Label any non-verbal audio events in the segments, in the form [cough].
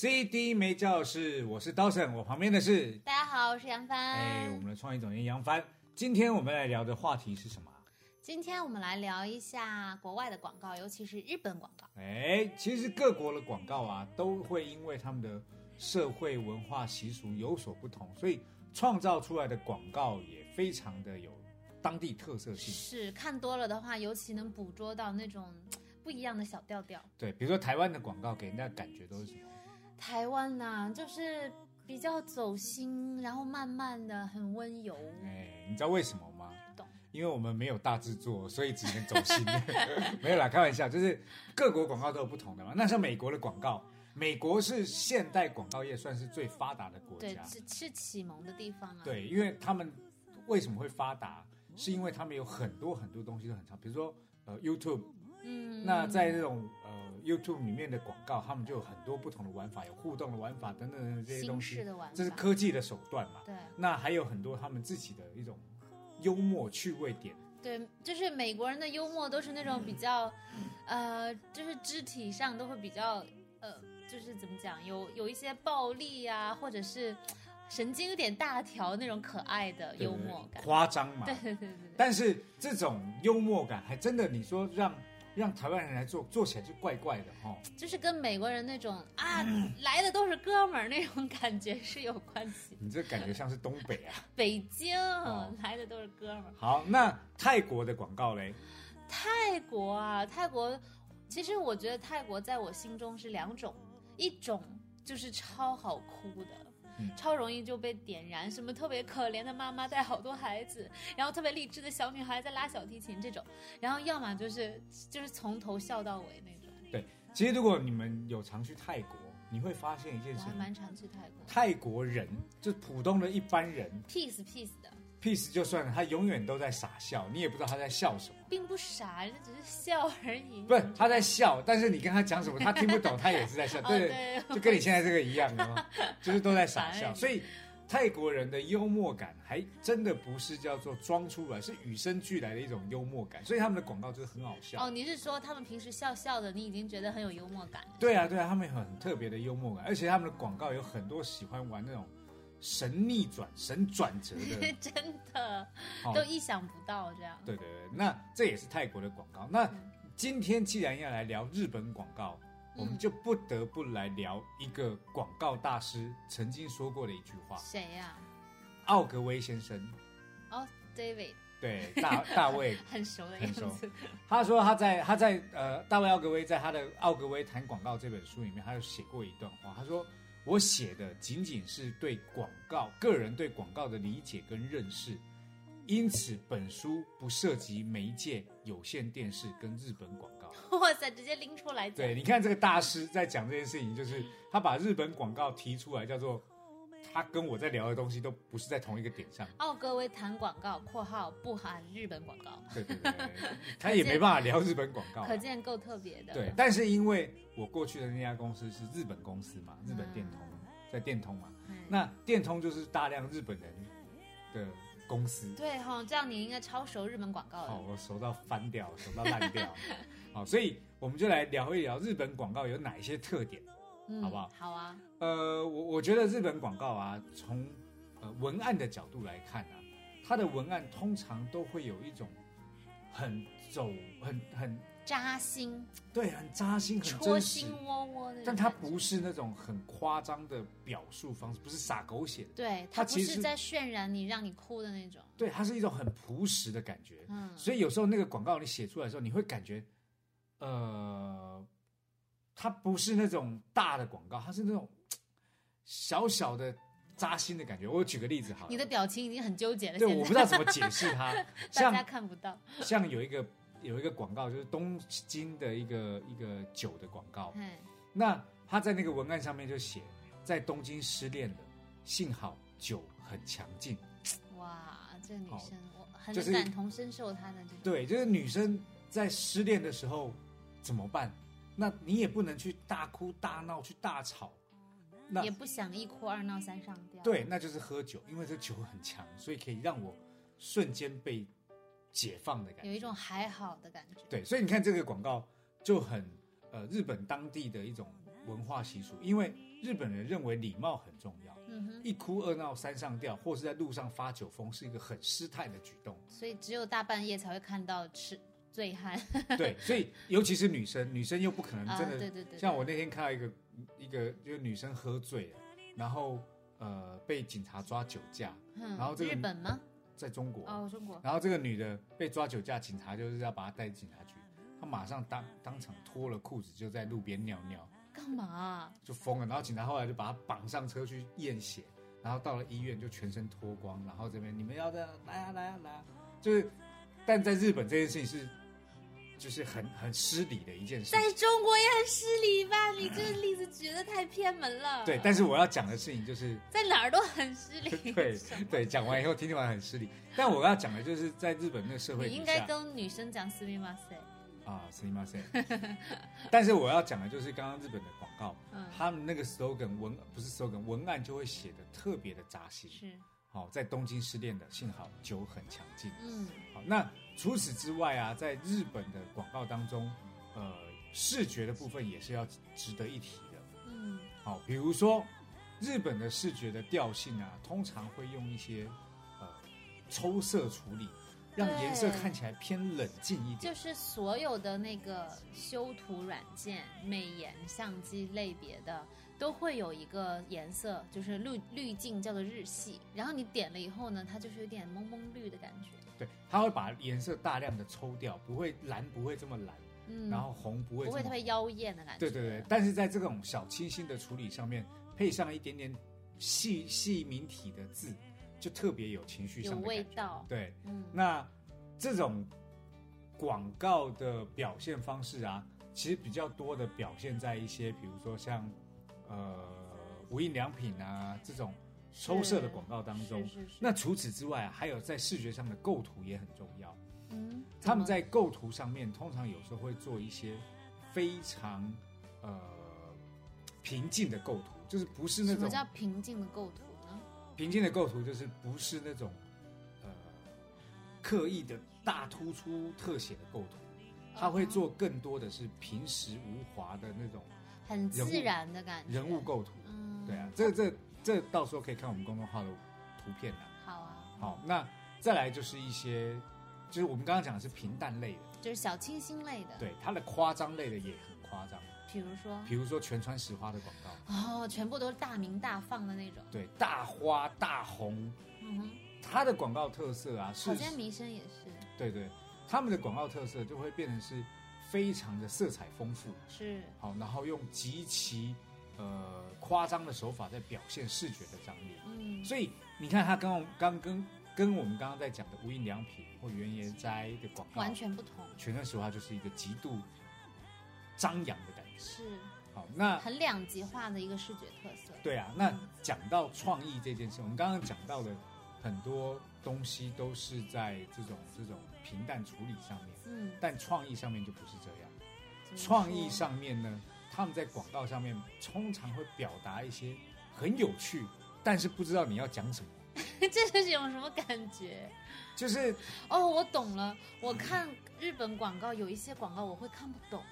CD 没教室，我是刀神，我旁边的是大家好，我是杨帆。哎，我们的创意总监杨帆。今天我们来聊的话题是什么？今天我们来聊一下国外的广告，尤其是日本广告。哎，其实各国的广告啊，都会因为他们的社会文化习俗有所不同，所以创造出来的广告也非常的有当地特色性。是看多了的话，尤其能捕捉到那种不一样的小调调。对，比如说台湾的广告给人家感觉都是什么？台湾呐、就是比较走心，然后慢慢的很温柔。哎，你知道为什么吗？懂？因为我们没有大制作，所以只能走心。[laughs] 没有啦，开玩笑，就是各国广告都有不同的嘛。那像美国的广告，美国是现代广告业算是最发达的国对，家。是是启蒙的地方啊。，对，因为他们为什么会发达，是因为他们有很多很多东西都很长，比如说呃 YouTube，嗯，那在这种呃 YouTube 里面的广告，他们就有很多不同的玩法，有互动的玩法等等这些东西新式，的玩法，这是科技的手段嘛。对那还有很多他们自己的一种幽默趣味点。对，就是美国人的幽默都是那种比较，呃，就是肢体上都会比较，呃，就是怎么讲，有有一些暴力呀、或者是神经有点大条那种可爱的幽默感。夸张嘛。对对对，但是这种幽默感还真的，你说让让台湾人来做，做起来就怪怪的哈、就是跟美国人那种啊来的都是哥们儿那种感觉是有关系。你这感觉像是东北啊。[laughs] 北京、哦来的都是哥们儿。好，那泰国的广告嘞？泰国啊，泰国，其实我觉得泰国在我心中是两种，一种就是超好哭的。嗯。超容易就被点燃，什么特别可怜的妈妈带好多孩子，然后特别励志的小女孩在拉小提琴这种，然后要么就是就是从头笑到尾那种。对，其实如果你们有常去泰国，你会发现一件事情：我还蛮常去泰国。泰国人就普通的一般人，peace peace 的，，peace 就算了，他永远都在傻笑，你也不知道他在笑什么。并不傻，人家只是笑而已。不是他在笑，但是你跟他讲什么，他听不懂，他也是在笑。哦 [laughs] 对，对就跟你现在这个一样的嘛，[laughs] 就是都在傻笑。所以泰国人的幽默感还真的不是叫做装出来，是与生俱来的一种幽默感。所以他们的广告就是很好笑。哦，你是说他们平时笑笑的，你已经觉得很有幽默感了？对啊，对啊，他们有很特别的幽默感，而且他们的广告有很多喜欢玩那种神逆转、神转折的。[laughs] 真的哦都意想不到这样。对对对，那这也是泰国的广告。那今天既然要来聊日本广告，我们就不得不来聊一个广告大师曾经说过的一句话，谁呀、奥格威先生。哦，David，对，大大卫 [laughs] 很熟的很熟样子。他说他在他在呃大卫奥格威在他的《奥格威谈广告》这本书里面，他有写过一段话，他说我写的仅仅是对广告个人对广告的理解跟认识，因此本书不涉及媒介、有线电视跟日本广告。[laughs] 哇塞，直接拎出来讲。对，你看这个大师在讲这件事情，就是他把日本广告提出来，叫做他跟我在聊的东西都不是在同一个点上。奥格威谈广告（括号不含日本广告对对对他也没办法聊日本广告》，啊。可见够特别的。对，但是因为我过去的那家公司是日本公司嘛，日本电通，在电通嘛，嗯那电通就是大量日本人的公司。对哈、这样你应该超熟日本广告好，的。我熟到翻掉，熟到烂掉。[laughs] 好，所以我们就来聊一聊日本广告有哪一些特点。嗯，好不好？好啊，呃，我我觉得日本广告啊，从呃文案的角度来看啊，它的文案通常都会有一种很走很很扎心、对很扎心、很戳心，窝窝的。但它不。是那种很夸张的表述方式，不是撒狗血的，对，它不是在渲染你、让你哭的那种。对，它是一种很朴实的感觉。嗯，所以有时候那个广告你写出来的时候，你会感觉，呃，它不是那种大的广告，它是那种小小的扎心的感觉。我举个例子好了，你的表情已经很纠结了。对，我不知道怎么解释它。[laughs] 大家看不到。像有一个有一个广告，就是东京的一个一个酒的广告，嗯，那他在那个文案上面就写，在东京失恋了，幸好酒很强劲。哇，这个女好生我很就是感同身受她的这种。对，就是女生在失恋的时候怎么办？那你也不能去大哭大闹，去大吵。那也不想一哭二闹三上吊。对，，那就是喝酒，因为这酒很强，所以可以让我瞬间被解放的感觉。有一种还好的感觉。对，所以你看这个广告就很呃日本当地的一种文化习俗，因为日本人认为礼貌很重要，嗯哼，一哭二闹三上吊，或是在路上发酒疯是一个很失态的举动。所以只有大半夜才会看到吃醉汉 [laughs] 对，所以尤其是女生，女生又不可能啊，真的、对对对，像我那天看到一个一个就是女生喝醉了，然后呃被警察抓酒驾，嗯，然后这个日本吗？在中国，哦，中国。然后这个女的被抓酒驾，警察就是要把她带进警察局，她马上当当场脱了裤子就在路边尿尿，干嘛啊、就疯了。然后警察后来就把她绑上车去验血，然后到了医院就全身脱光，然后这边你们要的来啊来啊来啊，就是，但在日本这件事情是就是很很失礼的一件事情。在中国也很失礼吧？你这个例子举得太偏门了。[laughs] 对，但是我要讲的事情就是，在哪儿都很失礼。[laughs] 对什么对，讲完以后听完很失礼。但我要讲的就是，在日本那个社会底你应该下跟女生讲斯密马塞。啊，すみません。但是我要讲的就是刚刚日本的广告，嗯，他们那个 slogan 文不是 slogan 文案就会写的特别的扎心。是， 好、在东京失恋的，幸好酒很强劲。嗯，好，那除此之外啊，在日本的广告当中，呃，视觉的部分也是要值得一提的。嗯，好、比如说日本的视觉的调性啊，通常会用一些呃抽色处理，让对颜色看起来偏冷静一点。就是所有的那个修图软件、美颜相机类别的，都会有一个颜色，就是滤滤镜叫做日系。然后你点了以后呢，它就是有点蒙蒙绿的感觉。对，它会把颜色大量的抽掉，不会蓝不会这么蓝，嗯，然后红不会红不会特别妖艳的感觉。对对对，但是在这种小清新的处理上面，配上一点点细细明体的字，就特别有情绪上的。味道。对，嗯，那这种广告的表现方式啊，其实比较多的表现在一些，比如说像呃无印良品啊这种抽色的广告当中。那除此之外啊，还有在视觉上的构图也很重要。嗯，他们在构图上面通常有时候会做一些非常呃平静的构图，就是不是那种什么叫平静的构图呢？平静的构图，就是不是那种呃刻意的大突出特写的构图，他会做更多的是平实无华的那种很自然的感觉。人物构图。嗯，对啊，这这这到时候可以看我们公众号的图片的。好啊，好，那再来就是一些，就是我们刚刚讲的是平淡类的，就是小清新类的。，对它的夸张类的也很夸张。比如说，比如说全川石花的广告，哦，全部都是大明大放的那种。对，大花大红，嗯哼，它的广告特色啊是好像民生也是，对对，他们的广告特色就会变成是非常的色彩丰富，是。好，然后用极其呃夸张的手法在表现视觉的张力，嗯，所以你看它刚刚跟跟我们刚刚在讲的无印良品或原野斋的广告，完全不同，全身实话就是一个极度张扬的感觉。是。好，那很两极化的一个视觉特色。对啊，那讲到创意这件事，我们刚刚讲到的很多东西都是在这种这种平淡处理上面，嗯，但创意上面就不是这样。创意上面呢，他们在广告上面通常会表达一些很有趣，但是不知道你要讲什么，[laughs] 这是一种什么感觉？就是哦，我懂了。我看日本广告有一些广告我会看不懂，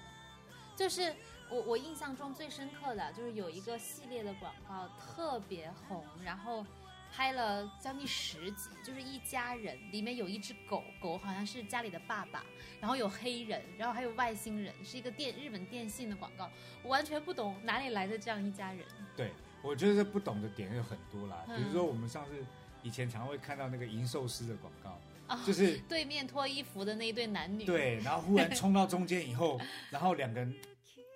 就是我我印象中最深刻的就是有一个系列的广告特别红，然后拍了将近十集，就是一家人，里面有一只狗狗好像是家里的爸爸，然后有黑人，然后还有外星人，是一个电日本电信的广告，我完全不懂哪里来的这样一家人。对我觉得不懂的点有很多啦，嗯比如说我们上次以前常会看到那个银寿司的广告，啊就是对面脱衣服的那一对男女，，对，然后忽然冲到中间以后，[laughs] 然后两个人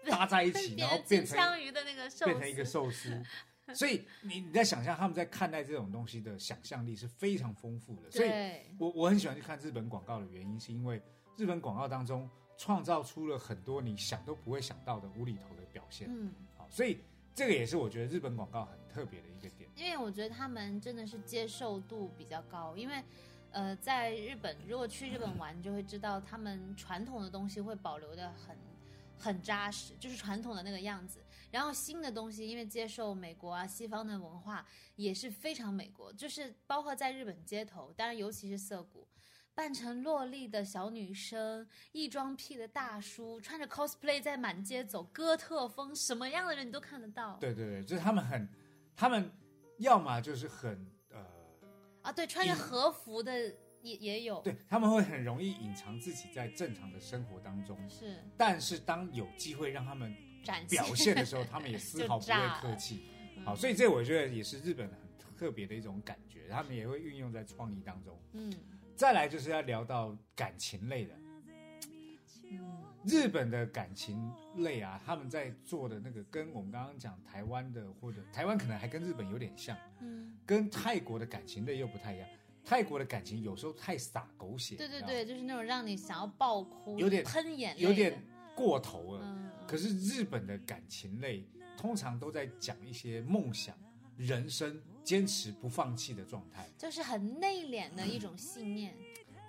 搭在一起，然后变变成成金枪鱼的那个寿司，变成一个寿司。[laughs] 所以你你在想象他们在看待这种东西的想象力是非常丰富的。所以，我我很喜欢去看日本广告的原因，是因为日本广告当中创造出了很多你想都不会想到的无厘头的表现。嗯。好，所以这个也是我觉得日本广告很特别的一个点。因因为我觉得他们真的是接受度比较高，因为。呃，在日本，如果去日本玩，就会知道他们传统的东西会保留的很，很扎实，就是传统的那个样子。然后新的东西，因为接受美国啊西方的文化，也是非常美国，就是包括在日本街头，当然尤其是涩谷，扮成洛丽的小女生，异装癖的大叔，穿着 cosplay 在满街走，哥特风，什么样的人你都看得到。对对对，就是他们很，他们要么就是很呃。啊，对，穿着和服的也也有，对他们会很容易隐藏自己在正常的生活当中，是，但是当有机会让他们表现的时候，他们也丝毫不会客气。好，所以这我觉得也是日本很特别的一种感觉，他们也会运用在创意当中。嗯，再来就是要聊到感情类的，嗯，日本的感情类啊，他们在做的那个跟我们刚刚讲台湾的或者台湾可能还跟日本有点像，嗯。跟泰国的感情类又不太一样，泰国的感情有时候太洒狗血，对对对，就是那种让你想要爆哭，有点喷眼泪，有点过头了。可是日本的感情类通常都在讲一些梦想、人生、坚持不放弃的状态，就是很内敛的一种信念。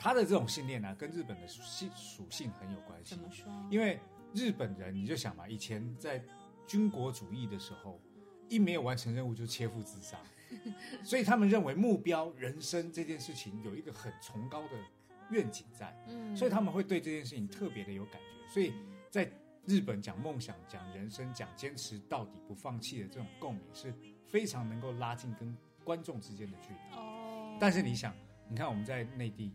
他的这种信念呢，跟日本的性属性很有关系。怎么说？因为日本人，你就想嘛，以前在军国主义的时候，一没有完成任务就切腹自杀。[laughs] 所以他们认为目标人生这件事情有一个很崇高的愿景在，嗯，所以他们会对这件事情特别的有感觉。所以在日本讲梦想、讲人生、讲坚持到底不放弃的这种共鸣是非常能够拉近跟观众之间的距离。哦，但是你想，你看我们在内地，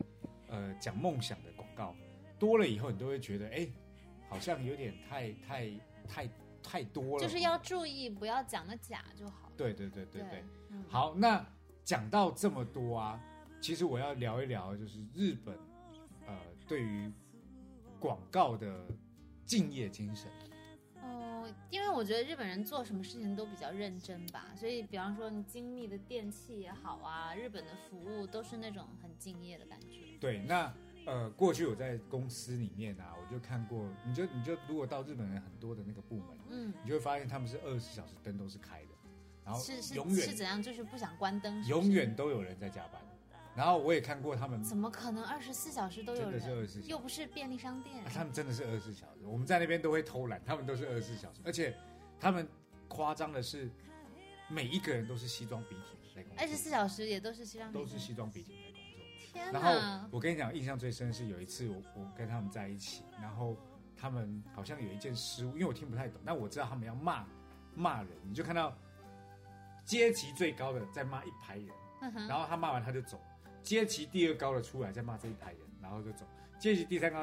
呃，讲梦想的广告多了以后，你都会觉得，哎，好像有点太太太太多了。就是要注意不要讲的假就好。对对对对对。好，那讲到这么多啊，其实我要聊一聊，就是日本，呃，对于广告的敬业精神。哦，因为我觉得日本人做什么事情都比较认真吧，所以比方说你精密的电器也好啊，日本的服务都是那种很敬业的感觉。对，那呃，过去我在公司里面啊，我就看过，你就你就如果到日本人很多的那个部门，嗯，你就会发现他们是二十四小时灯都是开的。是是永远是怎样？就是不想关灯，永远都有人在加班。然后我也看过他们，怎么可能二十四小时都有人？真的是二十四，又不是便利商店。他们真的是二十四小时。我们在那边都会偷懒，他们都是二十四小时。而且他们夸张的是，每一个人都是西装笔挺在工作。二十四小时也都是西装，都是西装笔挺在工作。天然后我跟你讲，印象最深是有一次我我跟他们在一起，然后他们好像有一件失误，因为我听不太懂，但我知道他们要骂骂人，你就看到。阶级最高的在骂一排人，然后他骂完他就走。阶级第二高的出来再骂这一排人，然后就走。阶级第三高，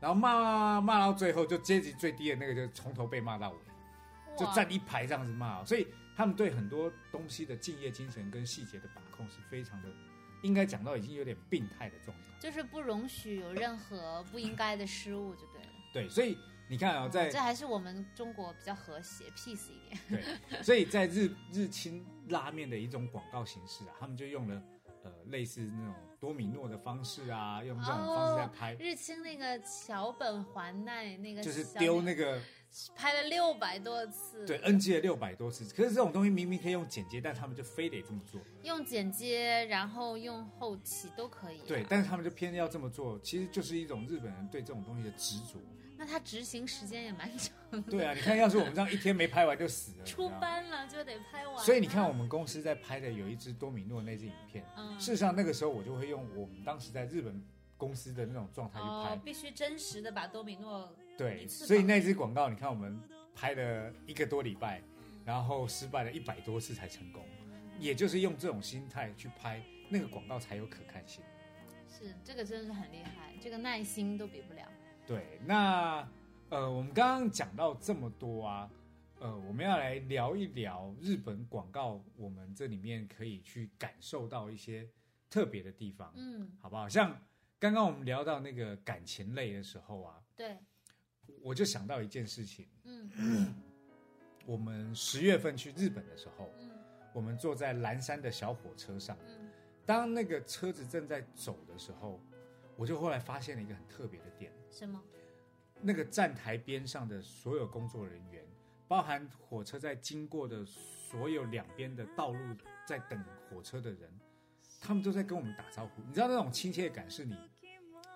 然后骂骂到最后，就阶级最低的那个就从头被骂到尾，就站一排这样子骂。所以他们对很多东西的敬业精神跟细节的把控是非常的，应该讲到已经有点病态的状态，就是不容许有任何不应该的失误，就对了。对，所以。你看啊，在这还是我们中国比较和谐，peace 一点。对，所以在日日清拉面的一种广告形式啊，他们就用了呃类似那种多米诺的方式啊，用这种方式在拍。日清那个桥本环奈那个就是丢那个。拍了六百多次，对，NG 了六百多次。可是这种东西明明可以用剪接，但他们就非得这么做。用剪接，然后用后期都可以。对，但是他们就偏要这么做，其实就是一种日本人对这种东西的执着。那他执行时间也蛮长。对啊，你看，要是我们这样一天没拍完就死了。出班了就得拍完。所以你看，我们公司在拍的有一支多米诺那支影片，事实上那个时候我就会用我们当时在日本公司的那种状态去拍，必须真实的把多米诺。对，所以那支广告，你看我们拍了一个多礼拜，然后失败了一百多次才成功，也就是用这种心态去拍那个广告才有可看性。是，这个真的是很厉害，这个耐心都比不了。对，那呃，我们刚刚讲到这么多啊，呃，我们要来聊一聊日本广告，我们这里面可以去感受到一些特别的地方，嗯，好不好？像刚刚我们聊到那个感情类的时候啊，对。我就想到一件事情，嗯，我们十月份去日本的时候，嗯，我们坐在蓝山的小火车上，嗯，当那个车子正在走的时候，我就后来发现了一个很特别的点，什么？那个站台边上的所有工作人员包含火车在经过的所有两边的道路，在等火车的人，他们都在跟我们打招呼。你知道那种亲切感，是你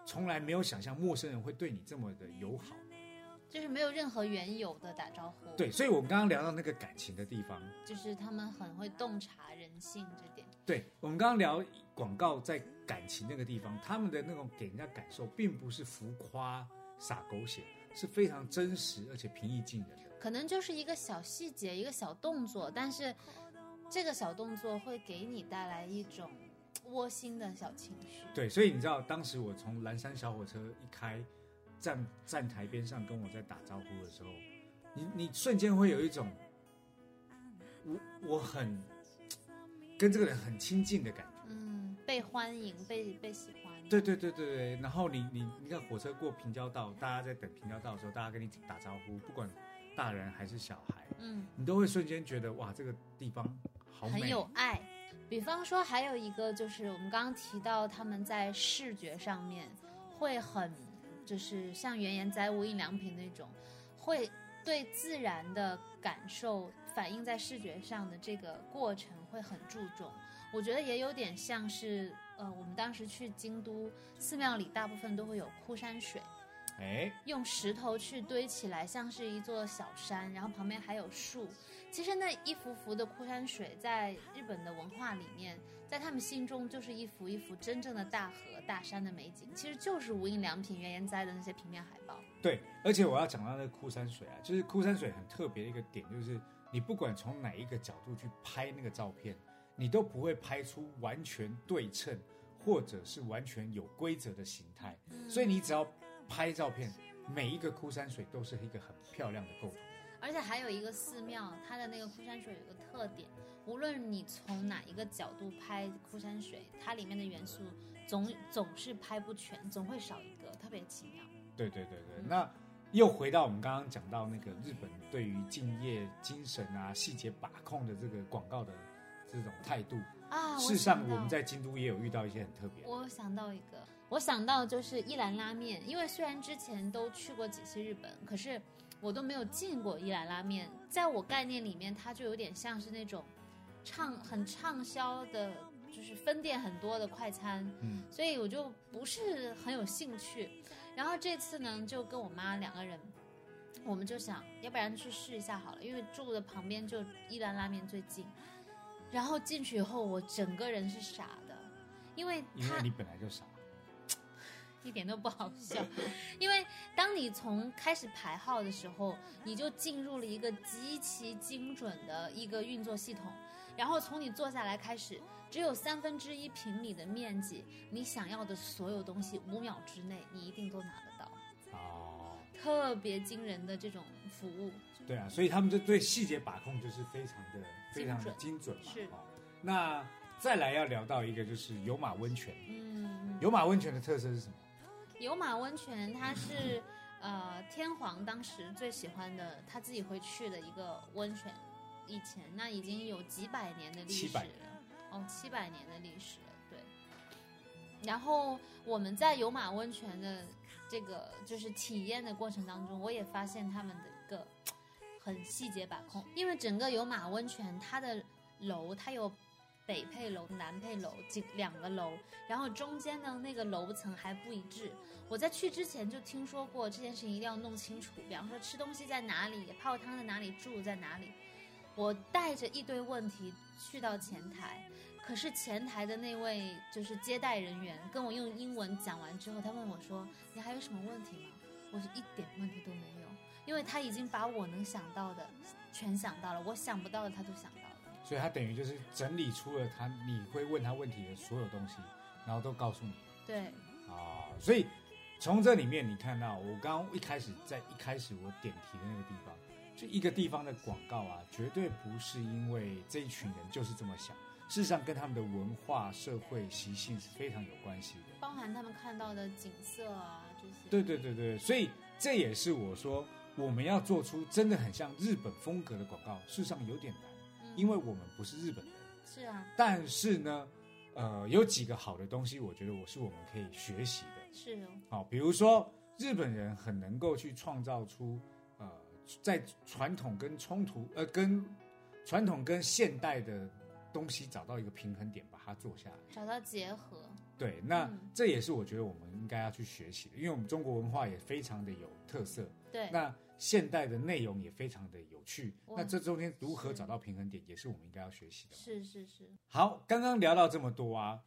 从来没有想象陌生人会对你这么的友好。就是没有任何缘由的打招呼。对，所以我们刚刚聊到那个感情的地方，就是他们很会洞察人性这点。对我们刚刚聊广告在感情那个地方，他们的那种给人家感受，并不是浮夸撒狗血，是非常真实而且平易近人的。可能就是一个小细节，一个小动作，但是这个小动作会给你带来一种窝心的小情绪。对，所以你知道，当时我从蓝山小火车一开。站站台边上跟我在打招呼的时候，你你瞬间会有一种，我我很跟这个人很亲近的感觉，嗯，被欢迎，被被喜欢。对对对对对，然后你你你看火车过平交道，大家在等平交道的时候，大家跟你打招呼，不管大人还是小孩，嗯，你都会瞬间觉得哇，这个地方好很有爱。比方说还有一个就是我们刚刚提到他们在视觉上面会很。就是像原研哉、无印良品那种，会对自然的感受反映在视觉上的这个过程会很注重。我觉得也有点像是，呃，我们当时去京都寺庙里，大部分都会有枯山水，哎，用石头去堆起来，像是一座小山，然后旁边还有树。其实那一幅幅的枯山水，在日本的文化里面，在他们心中就是一幅一幅真正的大河大山的美景，其实就是无印良品原研哉的那些平面海报。对，而且我要讲到那个枯山水啊，就是枯山水很特别的一个点，就是你不管从哪一个角度去拍那个照片，你都不会拍出完全对称或者是完全有规则的形态，所以你只要拍照片，每一个枯山水都是一个很漂亮的构图。而且还有一个寺庙，它的那个枯山水有个特点，无论你从哪一个角度拍枯山水，它里面的元素总总是拍不全，总会少一个，特别奇妙。对对对对，那又回到我们刚刚讲到那个日本对于敬业精神啊、细节把控的这个广告的这种态度啊。事实上，我们在京都也有遇到一些很特别。我想到一个，我想到就是一兰拉面，因为虽然之前都去过几次日本，可是。我都没有进过一兰拉面，在我概念里面，它就有点像是那种畅很畅销的，就是分店很多的快餐，嗯，所以我就不是很有兴趣。然后这次呢，就跟我妈两个人，我们就想要不然去试一下好了，因为住的旁边就一兰拉面最近。然后进去以后，我整个人是傻的，因为因为你本来就傻。[laughs] 一点都不好笑，[laughs] 因为当你从开始排号的时候，你就进入了一个极其精准的一个运作系统，然后从你坐下来开始，只有三分之一平米的面积，你想要的所有东西，五秒之内你一定都拿得到。哦，特别惊人的这种服务。对啊，所以他们就对细节把控就是非常的非常的精准嘛。是。那再来要聊到一个就是有马温泉。嗯。有马温泉的特色是什么？有马温泉，它是呃天皇当时最喜欢的，他自己会去的一个温泉。以前那已经有几百年的历史了，哦，七百年的历史了，对。然后我们在有马温泉的这个就是体验的过程当中，我也发现他们的一个很细节把控，因为整个有马温泉它的楼它有。北配楼、南配楼，几两个楼，然后中间的那个楼层还不一致。我在去之前就听说过这件事情，一定要弄清楚。比方说吃东西在哪里，泡汤在哪里，住在哪里。我带着一堆问题去到前台，可是前台的那位就是接待人员跟我用英文讲完之后，他问我说：“你还有什么问题吗？”我是一点问题都没有，因为他已经把我能想到的全想到了，我想不到的他都想到了。所以他等于就是整理出了他你会问他问题的所有东西，然后都告诉你。对。啊，所以从这里面你看到，我刚刚一开始在一开始我点题的那个地方，就一个地方的广告啊，绝对不是因为这一群人就是这么想，事实上跟他们的文化、社会习性是非常有关系的，包含他们看到的景色啊这些。对对对对，所以这也是我说我们要做出真的很像日本风格的广告，事实上有点难。因为我们不是日本人，是啊，但是呢，呃，有几个好的东西，我觉得我是我们可以学习的，是哦，好，比如说日本人很能够去创造出呃在传统跟冲突，呃，跟传统跟现代的东西找到一个平衡点，把它做下来。找到结合。对，那嗯这也是我觉得我们应该要去学习的，因为我们中国文化也非常的有特色。对，那现代的内容也非常的有趣，那这中间如何找到平衡点，也是我们应该要学习的。是是是，好，刚刚聊到这么多啊，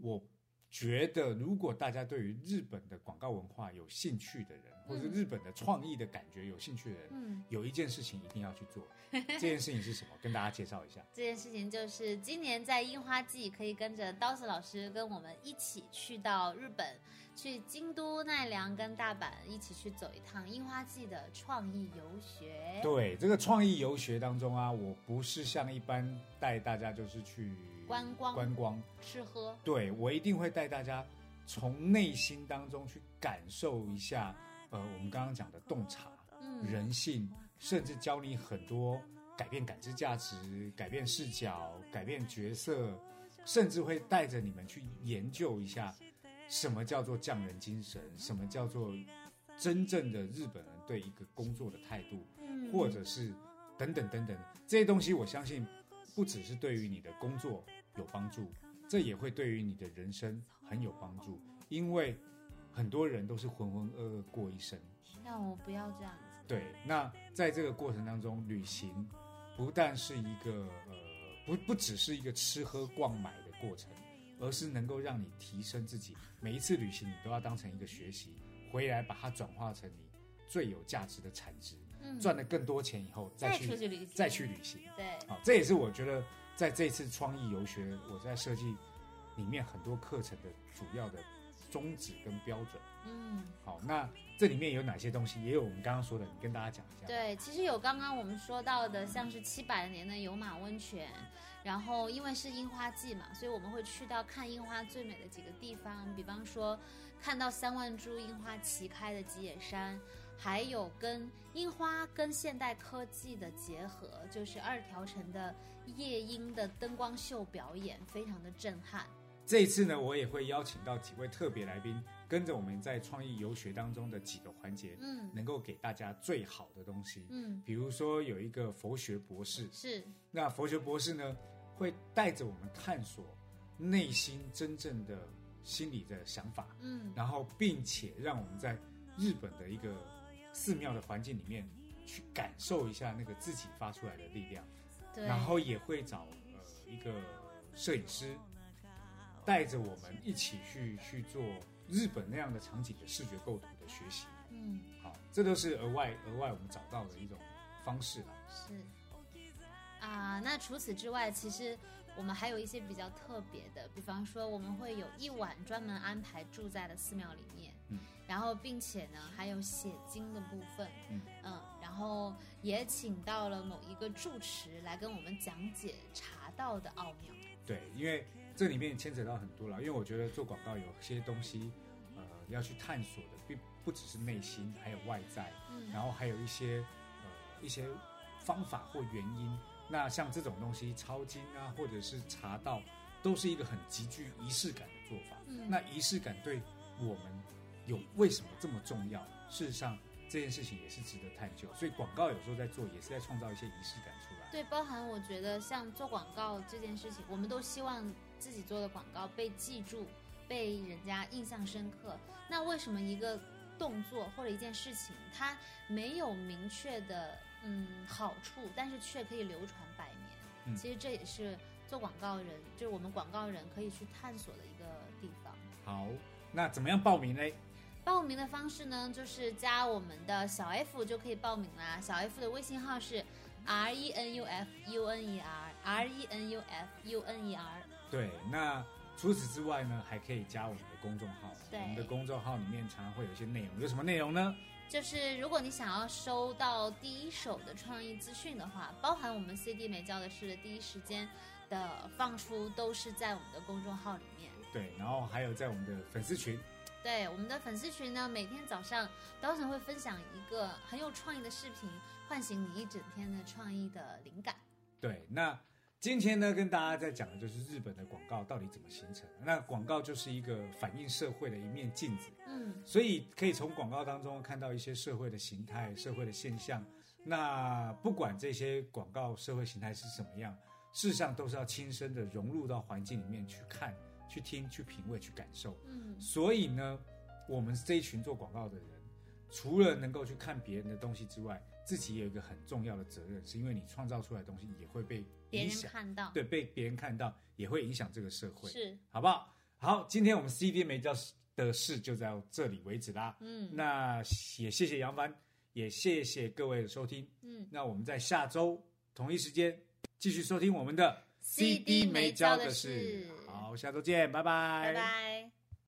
我觉得如果大家对于日本的广告文化有兴趣的人，或者日本的创意的感觉有兴趣的人，嗯，有一件事情一定要去做。[laughs] 这件事情是什么？跟大家介绍一下。[laughs] 这件事情就是今年在樱花季，可以跟着刀子老师跟我们一起去到日本，去京都、奈良跟大阪一起去走一趟樱花季的创意游学。对这个创意游学当中啊，我不是像一般带大家就是去观光观光，吃喝，对我一定会带大家从内心当中去感受一下，呃，我们刚刚讲的洞察、嗯，人性，甚至教你很多改变感知价值、改变视角、改变角色，甚至会带着你们去研究一下什么叫做匠人精神，什么叫做真正的日本人对一个工作的态度，嗯。或者是等等等等。这些东西，我相信不只是对于你的工作有帮助，这也会对于你的人生很有帮助，因为很多人都是浑浑噩噩过一生。那我不要这样子。对，那在这个过程当中，旅行不但是一个呃，不不只是一个吃喝逛买的过程，而是能够让你提升自己。每一次旅行，你都要当成一个学习，回来把它转化成你最有价值的产值，嗯，赚了更多钱以后再再去再去旅行。对，好，这也是我觉得在这次创意游学，我在设计里面很多课程的主要的宗旨跟标准。嗯，好，那这里面有哪些东西？也有我们刚刚说的，你跟大家讲一下。对，其实有刚刚我们说到的，像是七百年的有马温泉，然后因为是樱花季嘛，所以我们会去到看樱花最美的几个地方，比方说看到三万株樱花齐开的吉野山，还有跟樱花跟现代科技的结合，就是二条城的夜莺的灯光秀表演，非常的震撼。这一次呢，我也会邀请到几位特别来宾，跟着我们在创意游学当中的几个环节，嗯。能够给大家最好的东西。嗯，比如说有一个佛学博士，是，那佛学博士呢，会带着我们探索内心真正的心理的想法，嗯。然后并且让我们在日本的一个寺庙的环境里面去感受一下那个自己发出来的力量。对，然后也会找呃一个摄影师，带着我们一起去去做日本那样的场景的视觉构图的学习。嗯好，这都是额外额外我们找到的一种方式了。是啊，那除此之外，其实我们还有一些比较特别的，比方说我们会有一晚专门安排住在了寺庙里面，嗯，然后并且呢还有写经的部分，嗯然后也请到了某一个住持来跟我们讲解茶道的奥妙。对，因为这里面牵扯到很多了。因为我觉得做广告有些东西，呃，要去探索的，并不只是内心，还有外在，嗯然后还有一些呃一些方法或原因。那像这种东西，抄经啊，或者是茶道，都是一个很极具仪式感的做法。嗯那仪式感对我们有为什么这么重要？事实上，这件事情也是值得探究。所以广告有时候在做，也是在创造一些仪式感出来。对，包含我觉得像做广告这件事情，我们都希望自己做的广告被记住，被人家印象深刻。那为什么一个动作或者一件事情，它没有明确的嗯好处，但是却可以流传百年？嗯其实这也是做广告人，就是我们广告人可以去探索的一个地方。好，那怎么样报名嘞？报名的方式呢，就是加我们的小 F 就可以报名啦。小 F 的微信号是 R E N U F U N E R R E N U F U N E R。对，那除此之外呢，还可以加我们的公众号。对我们的公众号里面常常会有一些内容，有什么内容呢？就是如果你想要收到第一手的创意资讯的话，包含我们 CD 美教的事的第一时间的放出，都是在我们的公众号里面。对，然后还有在我们的粉丝群，对我们的粉丝群呢，每天早上 Dawson 会分享一个很有创意的视频，唤醒你一整天的创意的灵感。对，那今天呢，跟大家在讲的就是日本的广告到底怎么形成。那广告就是一个反映社会的一面镜子，嗯所以可以从广告当中看到一些社会的形态、社会的现象。那不管这些广告社会形态是什么样，事实上都是要亲身的融入到环境里面去看、去听、去品味、去感受。嗯所以呢，我们这一群做广告的人，除了能够去看别人的东西之外，自己也有一个很重要的责任，是因为你创造出来的东西也会被别人看到对，被别人看到，也会影响这个社会，是好不好？好，今天我们 CD 没教的事就到这里为止啦。嗯那也谢谢杨帆，也谢谢各位的收听。嗯那我们在下周同一时间继续收听我们的 CD 没教的事事。好，下周见，拜拜，拜拜。